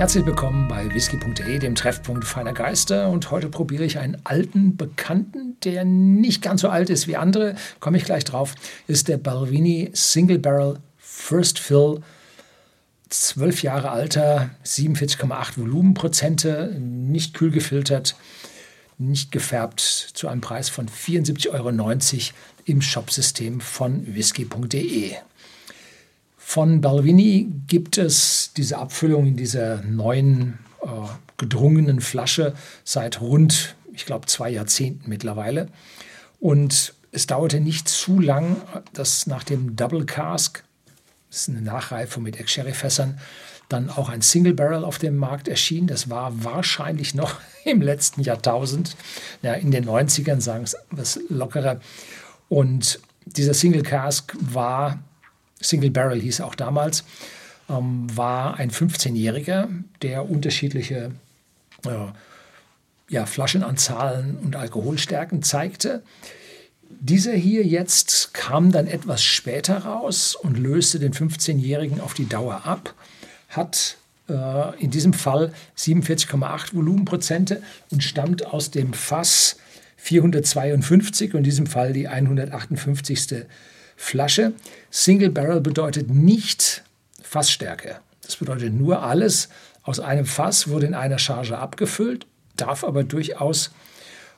Herzlich willkommen bei whisky.de, dem Treffpunkt feiner Geister. Und heute probiere ich einen alten Bekannten, der nicht ganz so alt ist wie andere. Komme ich gleich drauf. Ist der Balvini Single Barrel First Fill. 12 Jahre alter, 47,8 Volumenprozente, nicht kühl gefiltert, nicht gefärbt, zu einem Preis von 74,90 Euro im Shopsystem von whisky.de. Von Balvini gibt es diese Abfüllung in dieser neuen äh, gedrungenen Flasche seit rund, ich glaube, zwei Jahrzehnten mittlerweile. Und es dauerte nicht zu lang, dass nach dem Double Cask, das ist eine Nachreifung mit Ex-Sherry-Fässern, dann auch ein Single Barrel auf dem Markt erschien. Das war wahrscheinlich noch im letzten Jahrtausend, ja, in den 90ern, sagen es lockerer. Und dieser Single Cask war Single Barrel hieß auch damals, ähm, war ein 15-Jähriger, der unterschiedliche äh, ja, Flaschenanzahlen und Alkoholstärken zeigte. Dieser hier jetzt kam dann etwas später raus und löste den 15-Jährigen auf die Dauer ab, hat äh, in diesem Fall 47,8 Volumenprozente und stammt aus dem Fass 452 und in diesem Fall die 158. Flasche. Single Barrel bedeutet nicht Fassstärke. Das bedeutet nur alles aus einem Fass wurde in einer Charge abgefüllt, darf aber durchaus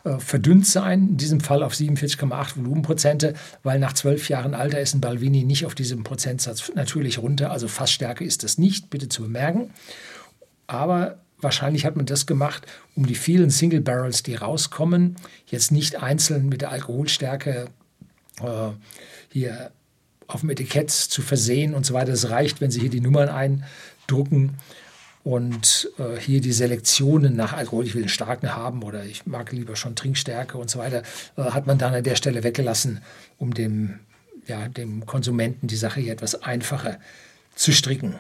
äh, verdünnt sein, in diesem Fall auf 47,8 Volumenprozente, weil nach zwölf Jahren Alter ist ein Balvini nicht auf diesem Prozentsatz natürlich runter. Also Fassstärke ist das nicht, bitte zu bemerken. Aber wahrscheinlich hat man das gemacht, um die vielen Single Barrels, die rauskommen, jetzt nicht einzeln mit der Alkoholstärke äh, hier auf dem Etikett zu versehen und so weiter. Es reicht, wenn Sie hier die Nummern eindrucken und äh, hier die Selektionen nach Alkohol, ich will einen starken haben oder ich mag lieber schon Trinkstärke und so weiter, äh, hat man dann an der Stelle weggelassen, um dem, ja, dem Konsumenten die Sache hier etwas einfacher zu stricken.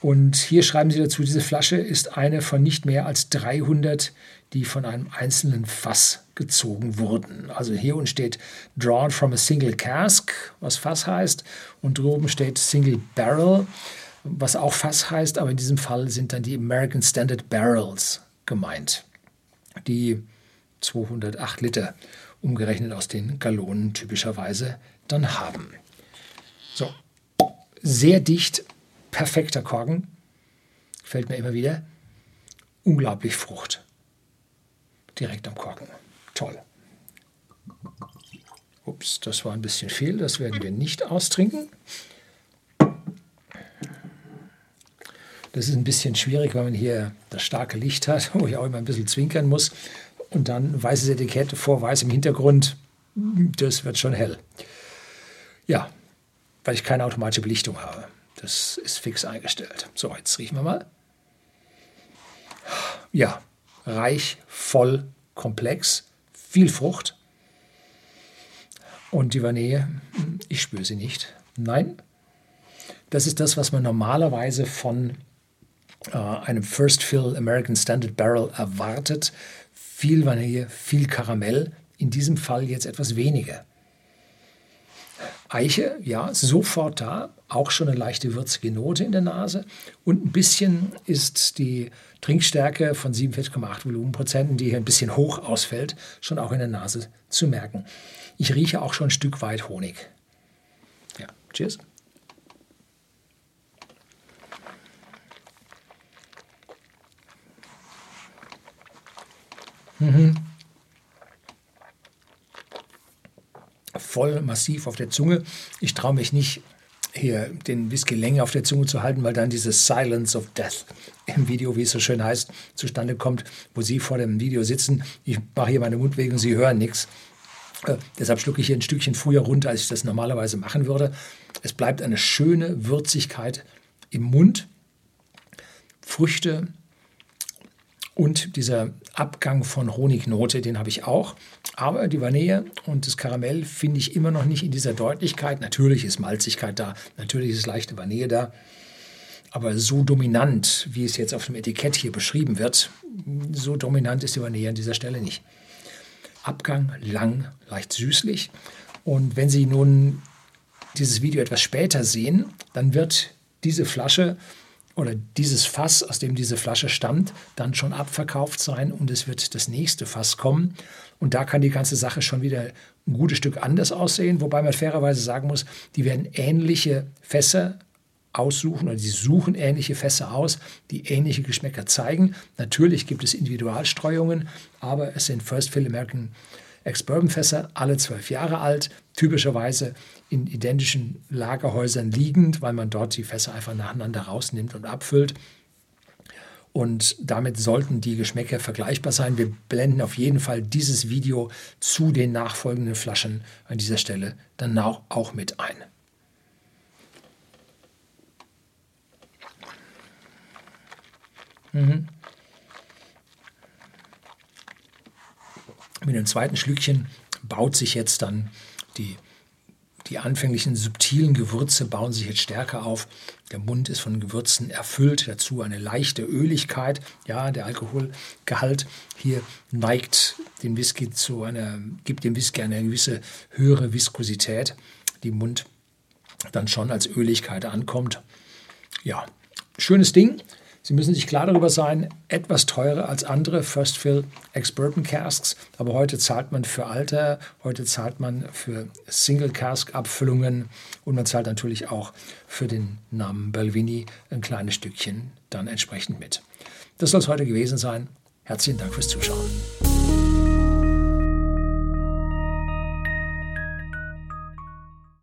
Und hier schreiben Sie dazu, diese Flasche ist eine von nicht mehr als 300, die von einem einzelnen Fass gezogen wurden. Also hier unten steht Drawn from a Single Cask, was Fass heißt, und droben steht Single Barrel, was auch Fass heißt, aber in diesem Fall sind dann die American Standard Barrels gemeint, die 208 Liter umgerechnet aus den Gallonen typischerweise dann haben. So, sehr dicht perfekter Korken. Fällt mir immer wieder. Unglaublich Frucht. Direkt am Korken. Toll. Ups, das war ein bisschen viel. Das werden wir nicht austrinken. Das ist ein bisschen schwierig, weil man hier das starke Licht hat, wo ich auch immer ein bisschen zwinkern muss. Und dann weißes Etikett vor weißem Hintergrund. Das wird schon hell. Ja, weil ich keine automatische Belichtung habe. Das ist fix eingestellt. So, jetzt riechen wir mal. Ja, reich, voll, komplex, viel Frucht. Und die Vanille, ich spüre sie nicht. Nein, das ist das, was man normalerweise von äh, einem First Fill American Standard Barrel erwartet. Viel Vanille, viel Karamell. In diesem Fall jetzt etwas weniger. Eiche, ja, sofort da, auch schon eine leichte würzige Note in der Nase. Und ein bisschen ist die Trinkstärke von 47,8 Volumenprozenten, die hier ein bisschen hoch ausfällt, schon auch in der Nase zu merken. Ich rieche auch schon ein Stück weit Honig. Ja, cheers. Mhm. Voll massiv auf der Zunge. Ich traue mich nicht, hier den Whisky länger auf der Zunge zu halten, weil dann dieses Silence of Death im Video, wie es so schön heißt, zustande kommt, wo Sie vor dem Video sitzen. Ich mache hier meine Mundbewegung, Sie hören nichts. Äh, deshalb schlucke ich hier ein Stückchen früher runter, als ich das normalerweise machen würde. Es bleibt eine schöne Würzigkeit im Mund. Früchte, und dieser Abgang von Honignote, den habe ich auch. Aber die Vanille und das Karamell finde ich immer noch nicht in dieser Deutlichkeit. Natürlich ist Malzigkeit da, natürlich ist leichte Vanille da. Aber so dominant, wie es jetzt auf dem Etikett hier beschrieben wird, so dominant ist die Vanille an dieser Stelle nicht. Abgang lang, leicht süßlich. Und wenn Sie nun dieses Video etwas später sehen, dann wird diese Flasche oder dieses Fass, aus dem diese Flasche stammt, dann schon abverkauft sein und es wird das nächste Fass kommen. Und da kann die ganze Sache schon wieder ein gutes Stück anders aussehen, wobei man fairerweise sagen muss, die werden ähnliche Fässer aussuchen oder die suchen ähnliche Fässer aus, die ähnliche Geschmäcker zeigen. Natürlich gibt es Individualstreuungen, aber es sind First Fill American Ex-Bourbon-Fässer, alle zwölf Jahre alt, typischerweise in identischen Lagerhäusern liegend, weil man dort die Fässer einfach nacheinander rausnimmt und abfüllt. Und damit sollten die Geschmäcker vergleichbar sein. Wir blenden auf jeden Fall dieses Video zu den nachfolgenden Flaschen an dieser Stelle dann auch mit ein. Mhm. Mit dem zweiten Schlückchen baut sich jetzt dann die, die anfänglichen subtilen Gewürze bauen sich jetzt stärker auf. Der Mund ist von Gewürzen erfüllt, dazu eine leichte Öligkeit. Ja, der Alkoholgehalt hier neigt den Whisky zu einer, gibt dem Whisky eine gewisse höhere Viskosität, die im Mund dann schon als Öligkeit ankommt. Ja, schönes Ding. Sie müssen sich klar darüber sein, etwas teurer als andere First Fill Ex-Bourbon Casks, aber heute zahlt man für Alter, heute zahlt man für Single Cask Abfüllungen und man zahlt natürlich auch für den Namen Belvini ein kleines Stückchen dann entsprechend mit. Das soll es heute gewesen sein. Herzlichen Dank fürs Zuschauen.